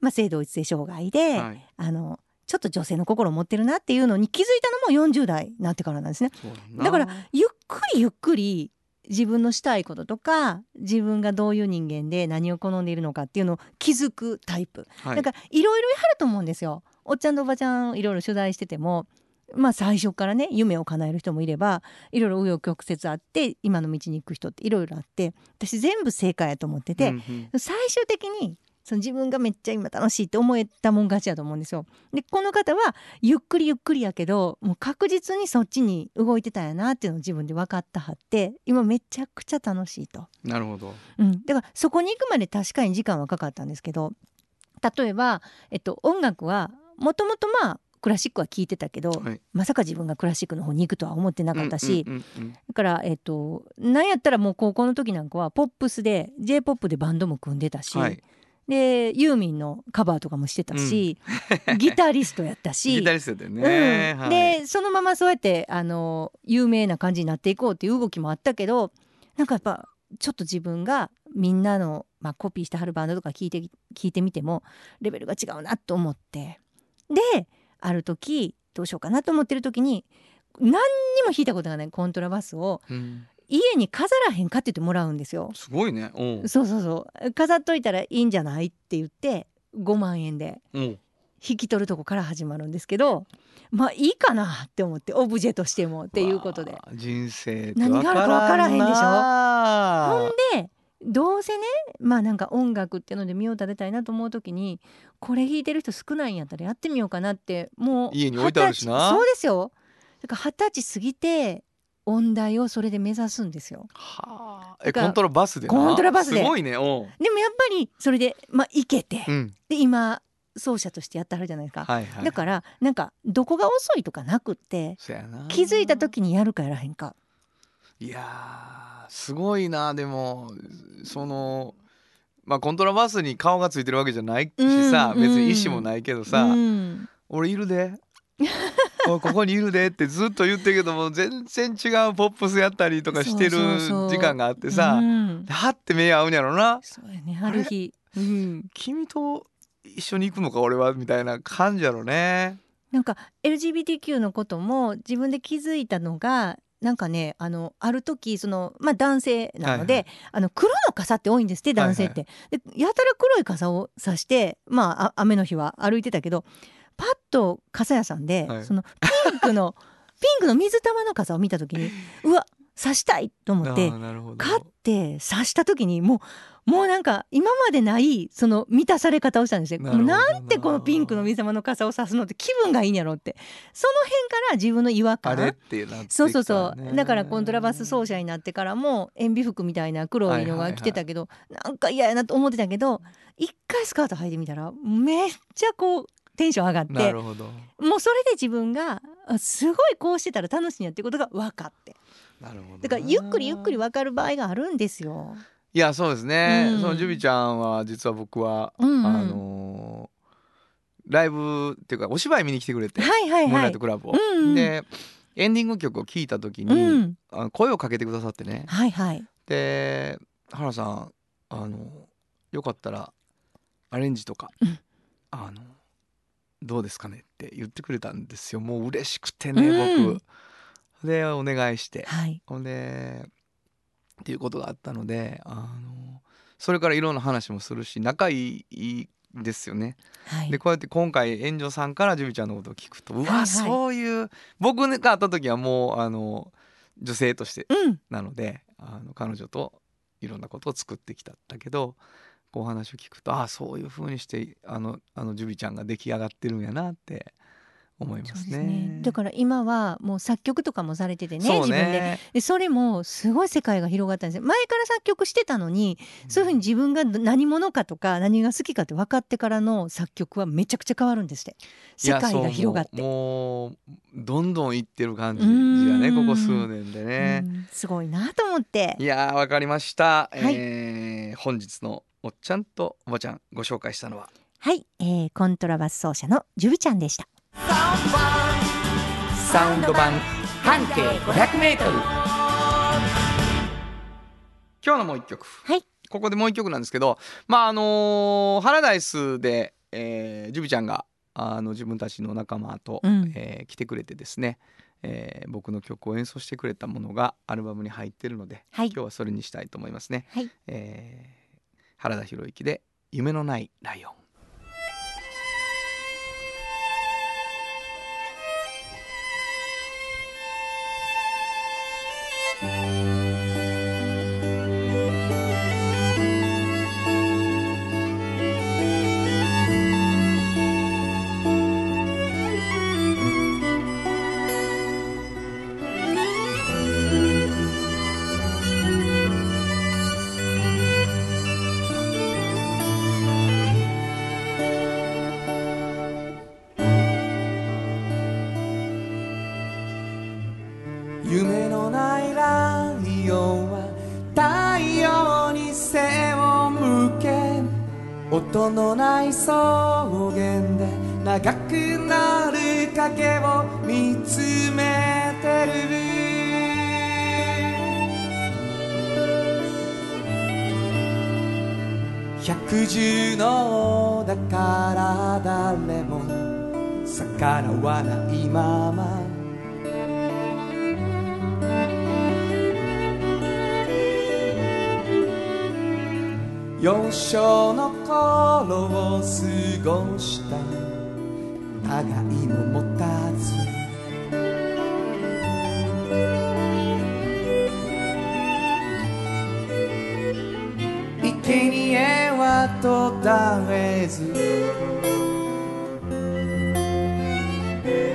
S1: まあ、性同一性障害で、
S2: はい。
S1: あのちょっと女性の心を持ってるなっていうのに気づいたのも40代になってからなんですね。だからゆっくりゆっくり自分のしたいこととか自分がどういう人間で何を好んでいるのかっていうのを気づくタイプ、
S2: はい。
S1: だからいろいろあると思うんですよ。おっちゃんとおばちゃんいろいろ取材しててもまあ最初からね夢を叶える人もいればいろいろ紆余曲折あって今の道に行く人っていろいろあって私全部正解やと思ってて、
S2: うんうん。
S1: 最終的にその自分がめっちゃ今楽しいって思えたもん勝ちだと思うんですよ。でこの方はゆっくりゆっくりやけどもう確実にそっちに動いてたんやなっていうのを自分で分かったはって今めちゃくちゃ楽しいと。
S2: なるほど。
S1: うん、だからそこに行くまで確かに時間はかかったんですけど例えば、えっと、音楽はもともとまあクラシックは聴いてたけど、
S2: はい。
S1: まさか自分がクラシックの方に行くとは思ってなかったし、だから、えっと、なんやったらもう高校の時なんかはポップスで j p o p でバンドも組んでたし、
S2: うんはい
S1: でユーミンのカバーとかもしてたし、ギタリストやったし。
S2: ギタリストだよね、
S1: うん。
S2: はい。
S1: でそのままそうやってあの有名な感じになっていこうっていう動きもあったけどなんかやっぱちょっと自分がみんなの、まあ、コピーしてはるバンドとか聞いて聞いてみてもレベルが違うなと思って。である時どうしようかなと思ってる時に何にも弾いたことがないコントラバスを
S2: うん
S1: 家に飾らへんかって言ってもらうんですよ。
S2: すごいね。うん。
S1: そうそうそう。飾っといたらいいんじゃないって言って5万円で。
S2: うん。
S1: 引き取るとこから始まるんですけどまあいいかなって思ってオブジェとしてもっていうことで。
S2: 人生
S1: 何があるか分からへんでしょ？
S2: ょ
S1: ほんでどうせねまあなんか音楽っていうので身を立てたいなと思う時にこれ弾いてる人少ないんやったらやってみようかなってもう
S2: 家に置いてあるしな。
S1: そうですよ。だから二十歳過ぎて音大をそれで目指すんですよ。
S2: はあ。えコントラバスでな？
S1: コントラバスで。す
S2: ごいね。うん。
S1: でもやっぱりそれでまあいけて、
S2: うん。
S1: で今奏者としてやってはるじゃないですか、
S2: はいはい。
S1: だからなんかどこが遅いとかなくって気づいた時にやるかやらへんか。
S2: いやーすごいな。でもそのまあコントラバスに顔がついてるわけじゃないしさ、
S1: うん。
S2: 別に意思もないけどさ、
S1: うん。
S2: 俺いるで ここにいるでってずっと言ってるけども全然違うポップスやったりとかしてる
S1: そうそうそう。
S2: 時間があってさ
S1: うん。
S2: ではって目合うんやろな。
S1: そうやねある日、うん、
S2: 君と一緒に行くのか俺はみたいな感じやろね。
S1: なんか LGBTQ のことも自分で気づいたのがなんかねあのある時その、まあ、男性なので、
S2: はい
S1: あの黒の傘って多いんですって男性って。でやたら黒い傘をさして、まあ、あ雨の日は歩いてたけどパッと傘屋さんで、
S2: はい。
S1: そのピンクの ピンクの水玉の傘を見た時にうわ差したいと思って買って刺した時にもうもうなんか今までないその満たされ方をしたんですよ。
S2: な
S1: んてこのピンクの水玉の傘を刺すのって気分がいいんやろって。その辺から自分の違和
S2: あれっ
S1: 感
S2: てなってね。
S1: そうそうそう。だからコントラバス奏者になってからも塩ビ服みたいな黒いのが着てたけど、なんか嫌やなと思ってたけど一回スカート履いてみたらめっちゃこうテンション上がってもうそれで自分があすごいこうしてたら楽しいんやってことが分かって。
S2: なるほどな。
S1: だからゆっくりゆっくり分かる場合があるんですよ。
S2: いやそうですね、
S1: うん。
S2: そのジュビちゃんは実は僕は、
S1: うん。うん
S2: あのーライブっていうかお芝居見に来てくれて、
S1: はいはいはい。
S2: ライトクラブを、
S1: うんうん。
S2: でエンディング曲を聴いた時に、
S1: うん、
S2: あの声をかけてくださってね。
S1: はいはい。
S2: で原さんあのよかったらアレンジとか、
S1: うん。
S2: あのどうですかね？って言ってくれたんですよもう嬉しくてね、
S1: うん
S2: 僕でお願いして
S1: はい。
S2: ほんでっていうことがあったのであのそれからいろんな話もするし仲いいですよね。
S1: はい。
S2: でこうやって今回炎上さんからジュビちゃんのことを聞くとうわ、
S1: はいはい
S2: そういう僕が会った時はもうあの女性として
S1: うん。
S2: なのであの彼女といろんなことを作ってきたんだけどお話を聞くとああそういう風にしてあのあのジュビちゃんが出来上がってるんやなって思いま
S1: すす
S2: ね。
S1: ね。だから今はもう作曲とかもされててね、
S2: そう
S1: 自分で。
S2: ね
S1: でそれもすごい世界が広がったんですよ。前から作曲してたのにそういうふうに自分が何者かとか何が好きかって分かってからの作曲はめちゃくちゃ変わるんですって。世界が広がって。
S2: もうどんどんいってる感じがね
S1: うん。
S2: ここ数年でね。
S1: うん。すごいなと思って。
S2: いやーわかりました、
S1: い。
S2: えー本日のおっちゃんとおばちゃんご紹介したのは？
S1: はい、えーコントラバス奏者のジュビちゃんでした。
S2: サウンド版半径 500m 今日のもう一曲。
S1: はい。
S2: ここでもう一曲なんですけどまああのーハラダイスで、えージュビちゃんがあの自分たちの仲間と、
S1: うん。
S2: えー来てくれてですね、えー僕の曲を演奏してくれたものがアルバムに入ってるので、
S1: はい
S2: 今日はそれにしたいと思いますね。
S1: はい
S2: えー原田博之で「夢のないライオン」。
S3: 百獣のだから誰も逆らわないまま。幼少の頃を過ごした。互いも持たず。途絶えず。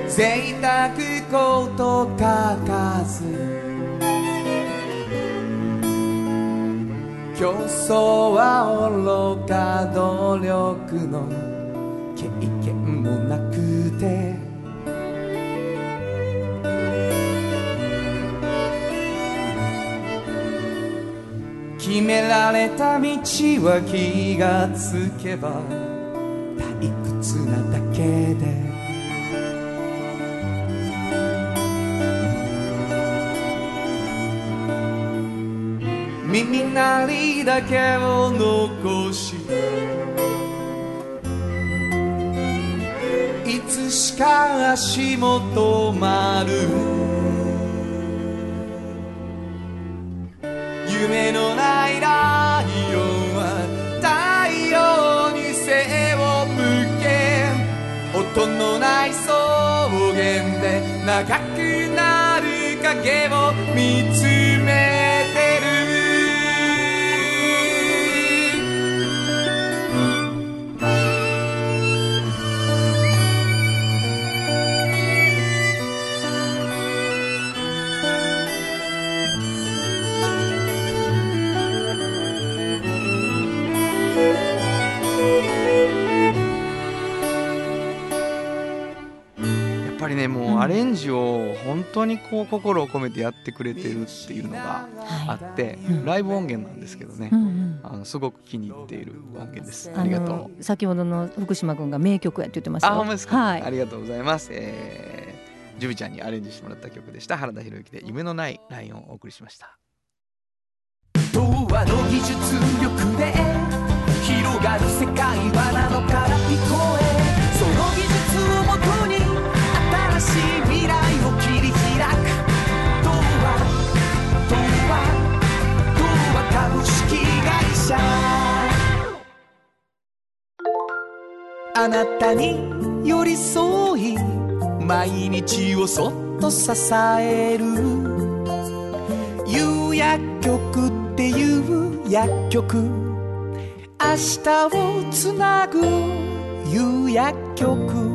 S3: 贅沢こと書かず。競争は愚か努力の決められた道は気がつけば退屈なだけで。耳鳴りだけを残しいつしか足元丸夢の音のない草原で長くなる影を見つ
S2: けンジを本当にこう心を込めてやってくれてるっていうのがあって、
S1: うん
S2: ライブ音源なんですけどね、
S1: うんうん
S2: あのすごく気に入っている音源です。あ
S1: あ
S2: りがと
S1: の
S2: う。
S1: 先ほどの福島君が名曲やって言ってましたよ
S2: あ、すか？
S1: はい
S2: ありがとうございます。えー、ジュビちゃんにアレンジしてもらった曲でした。原田博之で夢のないライオンをお送りしました。
S3: 童話の技術力で広がる世界はなのから聞こえその技術をもとに新しい切り開く童話童話童話株式会社あなたに寄り添い毎日をそっと支える有薬局っていう薬局明日をつなぐ有薬局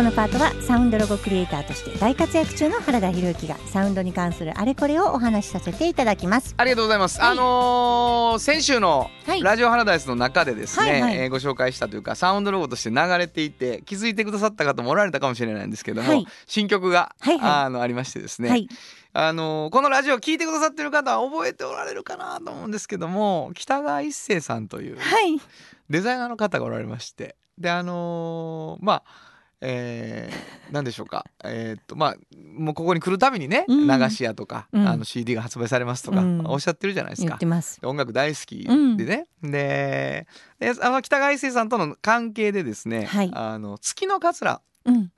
S1: このパートはサウンドロゴクリエイターとして大活躍中の原田博之がサウンドに関するあれこれをお話しさせていただきます。
S2: ありがとうございます。
S1: はい。
S2: あのー先週の
S1: はい。
S2: ラジオハラダイスの中でですね、
S1: はいはい。
S2: えーご紹介したというかサウンドロゴとして流れていて気づいてくださった方もおられたかもしれないんですけども、
S1: はい。
S2: 新曲が、
S1: はいはい。
S2: あのありましてですね、
S1: はい。
S2: あのーこのラジオ聞いてくださってる方は覚えておられるかなと思うんですけども北川一生さんという
S1: はい。
S2: デザイナーの方がおられましてであのーまあえー、何でしょうか。えーっとまあもうここに来るたびにね、
S1: うん。
S2: 流し屋とか、
S1: うん。
S2: あの CD が発売されますとか、
S1: うん。
S2: おっしゃってるじゃないですか。
S1: 言って。ます。
S2: 音楽大好きでね、でであの北川一生さんとの関係でですね、
S1: はい。
S2: あの月のカツラ
S1: うん。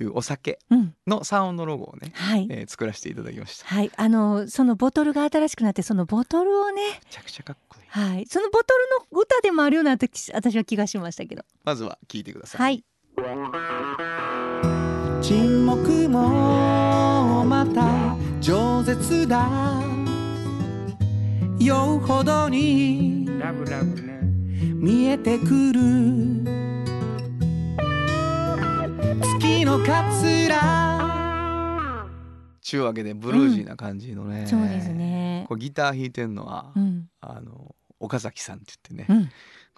S2: いうお酒
S1: うん。
S2: のサウンドロゴをね、
S1: はい。
S2: えー作らせていただきました。
S1: はい。あのそのボトルが新しくなってそのボトルをね
S2: めちゃくちゃかっこいい。
S1: はい。そのボトルの歌でもあるような私私は気がしましたけど。
S2: まずは聞いてください、
S1: はい
S3: 沈黙もまた饒舌だ。酔うほどに見えてくる。のかつら。
S2: ちゅうわけでブルージーな感じのね、
S1: そうですね。
S2: これギター弾いてんのは、
S1: うん。
S2: あの岡崎さんって言ってね、
S1: うん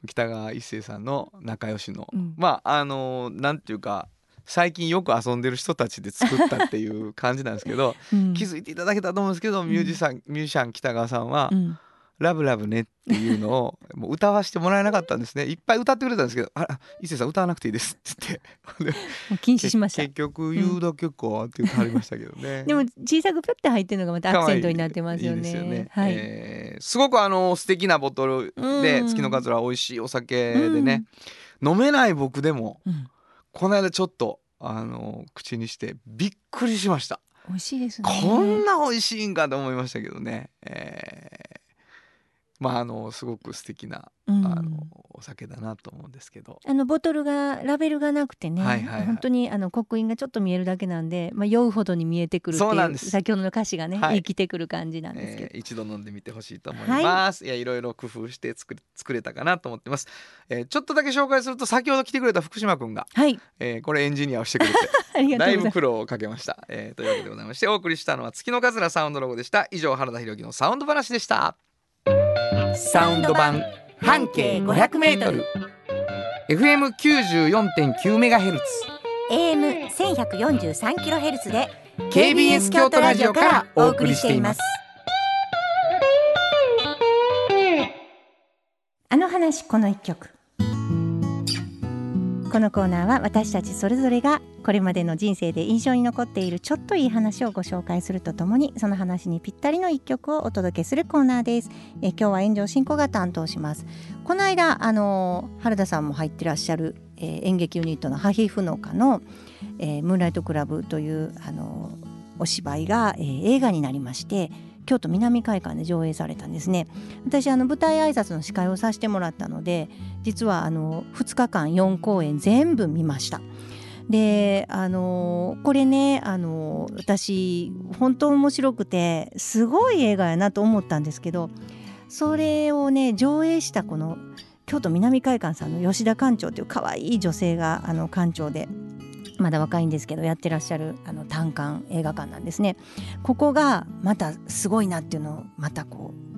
S2: 北川一生さんの仲良しの、
S1: うん。
S2: まああのなんていうか最近よく遊んでる人たちで作ったっていう感じなんですけど、
S1: うん。
S2: 気づいていただけたと思うんですけど、ミュージシャンミュージシャン北川さんは、
S1: うん
S2: ラブラブねっていうのを もう歌わせてもらえなかったんですねいっぱい歌ってくれたんですけど「あら伊勢さん歌わなくていいです」って言ってで
S1: もう禁止しました
S2: 結局言うだけかって言ってはりましたけどね。
S1: でも小さくピュッて入ってるのがまたアクセントになってますよね。
S2: いいよね。
S1: はい。
S2: えーすごくあの素敵なボトルで
S1: うん
S2: 月のカツラ美味しいお酒でね、飲めない僕でも
S1: うん
S2: この間ちょっとあの口にしてびっくりしました。
S1: 美味しいですね。
S2: こんな美味しいんかと思いましたけどね。えーまああのすごく素敵なあ
S1: うん。
S2: のお酒だなと思うんですけど。
S1: あのボトルがラベルがなくてね、
S2: はいはいはい。
S1: 本当にあの刻印がちょっと見えるだけなんで、まあ酔うほどに見えてくるっていう
S2: そうなんです。
S1: 先ほどの歌詞がね、
S2: はい。
S1: 生きてくる感じなんですけど。
S2: えー一度飲んでみてほしいと思います。い、やいろいろ工夫して作れ作れたかなと思ってます、えーちょっとだけ紹介すると先ほど来てくれた福島くんが、
S1: はい、
S2: えーこれエンジニアをしてくれて だい。ぶ苦労をかけました、えーというわけでございましてお送りしたのは月のカズラサウンドロゴでした。以上原田博之のサウンド話でしたサウンド版半径 500m FM94.9 メガヘルツ
S1: AM 千百四十三キロヘルツで
S2: KBS 京都ラジオからお送りしています。
S1: あの話この一曲。このコーナーは私たちそれぞれがこれまでの人生で印象に残っているちょっといい話をご紹介するとともにその話にぴったりの一曲をお届けするコーナーです。え今日は炎上進行が担当します。この間あの原田さんも入ってらっしゃる、えー演劇ユニットのハヒフノカの、えームーンライトクラブというあのお芝居が、えー映画になりまして京都南会館で上映されたんですね。私あの舞台挨拶の司会をさせてもらったので実はあの2日間4公演全部見ました。であのこれねあの私本当面白くてすごい映画やなと思ったんですけどそれをね上映したこの京都南会館さんの吉田館長という可愛い女性があの館長でまだ若いんですけどやってらっしゃるあの単館映画館なんですね。ここがまたすごいなっていうのをまたこう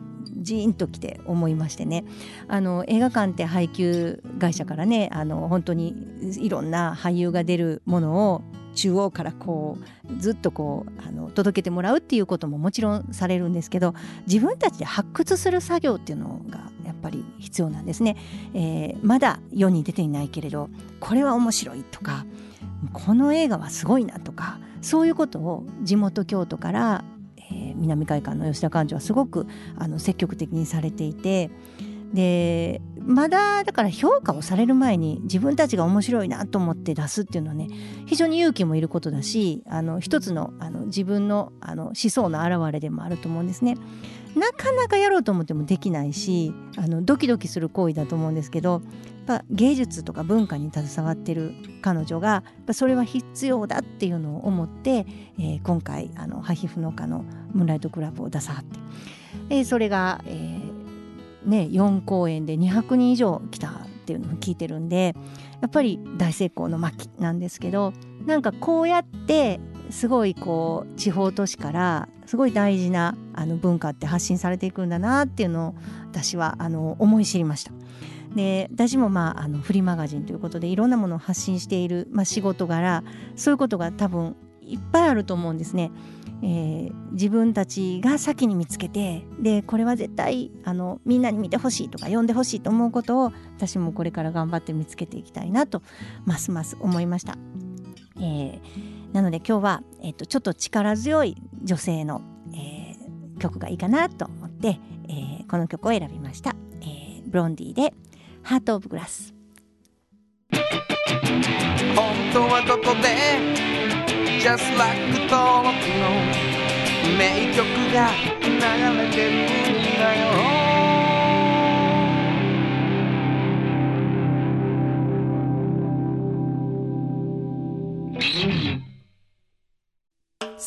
S1: ジーンときて思いましてねあの映画館って配給会社からねあの本当にいろんな俳優が出るものを中央からこうずっとこうあの届けてもらうっていうことももちろんされるんですけど自分たちで発掘する作業っていうのがやっぱり必要なんですね、えーまだ世に出ていないけれどこれは面白いとかこの映画はすごいなとかそういうことを地元京都から、えー南海館の吉田館長はすごくあの積極的にされていてでまだだから評価をされる前に自分たちが面白いなと思って出すっていうのはね非常に勇気もいることだしあの一つのあの自分のあの思想の表れでもあると思うんですね。なかなかやろうと思ってもできないしあのドキドキする行為だと思うんですけどやっぱ芸術とか文化に携わってる彼女がそれは必要だっていうのを思って、えー今回あのハヒフノカのムーンライトクラブを出さはって、えーそれが、えーね、4公演で200人以上来たっていうのを聞いてるんでやっぱり大成功の巻なんですけどなんかこうやってすごいこう地方都市からすごい大事なあの文化って発信されていくんだなっていうのを私はあの思い知りました。で私もまああのフリーマガジンということでいろんなものを発信している、まあ、仕事柄そういうことが多分いっぱいあると思うんですね。えー自分たちが先に見つけてでこれは絶対あのみんなに見てほしいとか読んでほしいと思うことを私もこれから頑張って見つけていきたいなとますます思いました。えーなので今日は、えっとちょっと力強い女性の、えー曲がいいかなと思って、えーこの曲を選びました。えーブロンディで「ハート・オブ・グラス」。
S2: 本当はここで Just like 登録の名曲が流れてるんだよ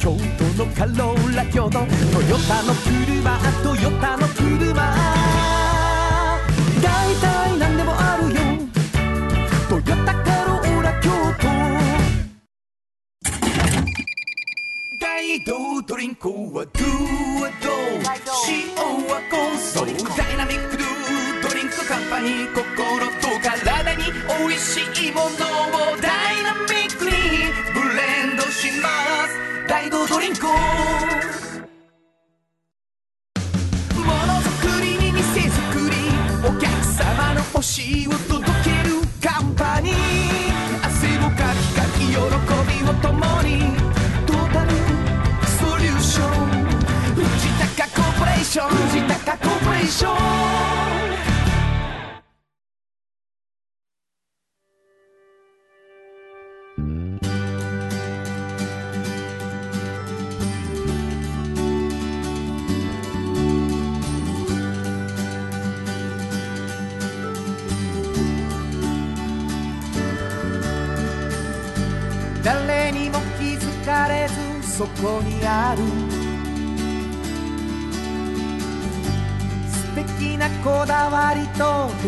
S3: 京都のカローラ京都トヨタの車トヨタの車大体何でもあるよトヨタカローラ京都大道ドリンクはドゥはド塩はコンソーダイナミックドゥドリンクカンパニー心と体に美味しいものをダ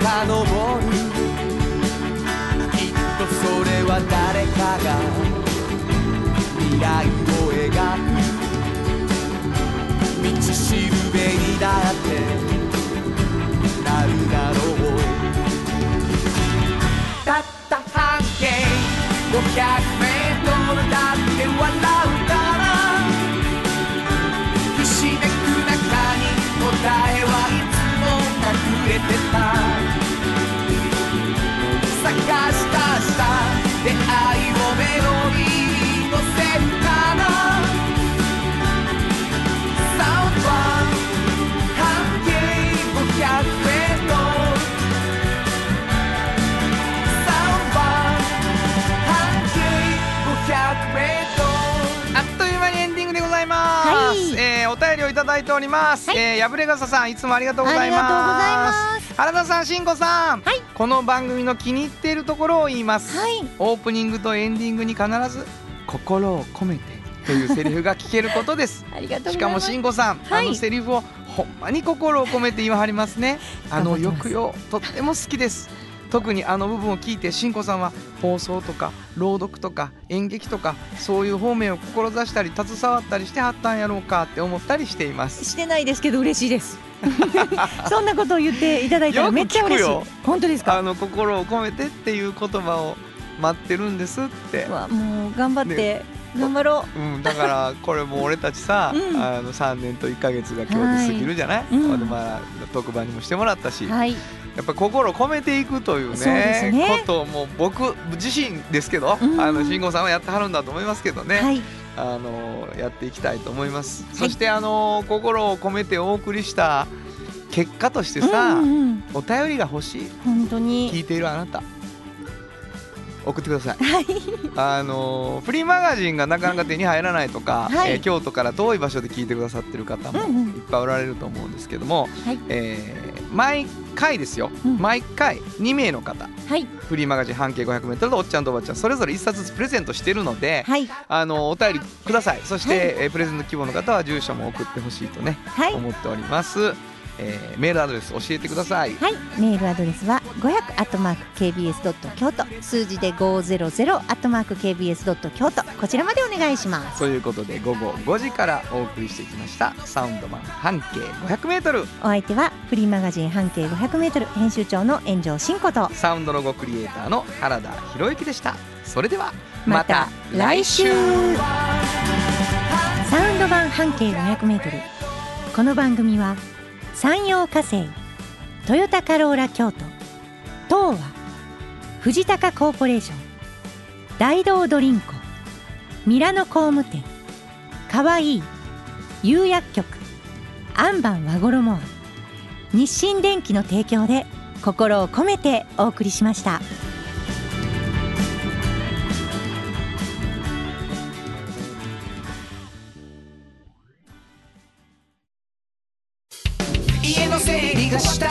S3: 遡るきっとそれは誰かが未来を描く。道しるべにだって。
S2: おります、
S1: はい。
S2: えー、破れ傘さんいつもありがとうございます。原田さん慎吾さん、
S1: はい。
S2: この番組の気に入っているところを言います、
S1: はい。
S2: オープニングとエンディングに必ず心を込めてというセリフが聞けることです。
S1: ありがとうございます。
S2: しかも慎吾さん、
S1: はい。
S2: あのセリフをほんまに心を込めて言わはりますね。あの抑揚とっても好きです特にあの部分を聞いて慎吾さんは放送とか朗読とか演劇とかそういう方面を志したり携わったりしてはったんやろうかって思ったりしています。
S1: してないですけど嬉しいです。そんなことを言っていただいたらめっちゃ嬉しい。本当ですか？
S2: あの心を込めてっていう言葉を待ってるんですって。
S1: うわもう頑張って、頑張ろ
S2: う。ん、だからこれもう俺たちさ、
S1: うん。
S2: あの3年と1か月が今日で過ぎるじゃない、
S1: うん。
S2: ほんでまあ特番にもしてもらったし、
S1: うはい
S2: やっぱ心を込めていくというね
S1: ね。
S2: ことをもう僕自身ですけど、
S1: うん。
S2: あの慎吾さんはやってはるんだと思いますけどね、
S1: はい。
S2: あのやっていきたいと思います、そしてあの心を込めてお送りした結果としてさ、
S1: うんうんうん。
S2: お便りが欲しい。
S1: 本当に。
S2: 聞いているあなた。送ってください。
S1: はい。
S2: あのフリーマガジンがなかなか手に入らないとか、
S1: はい。
S2: えー京都から遠い場所で聞いてくださってる方もいっぱいおられると思うんですけども、
S1: はい。
S2: えー毎回ですよ、
S1: うん。
S2: 毎回2名の方。
S1: はい。
S2: フリーマガジン半径 500m とおっちゃんとおばちゃんそれぞれ1冊ずつプレゼントしてるので、
S1: はい。
S2: あのお便りください。そして、
S1: はい。
S2: えープレゼント希望の方は住所も送ってほしいとね、
S1: はい。
S2: 思っております、えーメールアドレス教えてください。
S1: はい、メールアドレスは500アットマーク KBS ドット京都。数字で500アットマーク KBS ドット京都。こちらまでお願いします。
S2: ということで午後5時からお送りしてきました。サウンドマン半径 500m
S1: お相手はフリーマガジン半径500メートル編集長の炎上真子と。
S2: サウンドロゴクリエイターの原田博之でした。それでは
S1: また来週。サウンド版半径500メートル。この番組は山陽火星トヨタカローラ京都。東和藤高コーポレーション。大道ドリンクミラノ工務店。かわいい釉薬局。アンバン和衣。は日清電機の提供で心を込めてお送りしました。
S3: мечта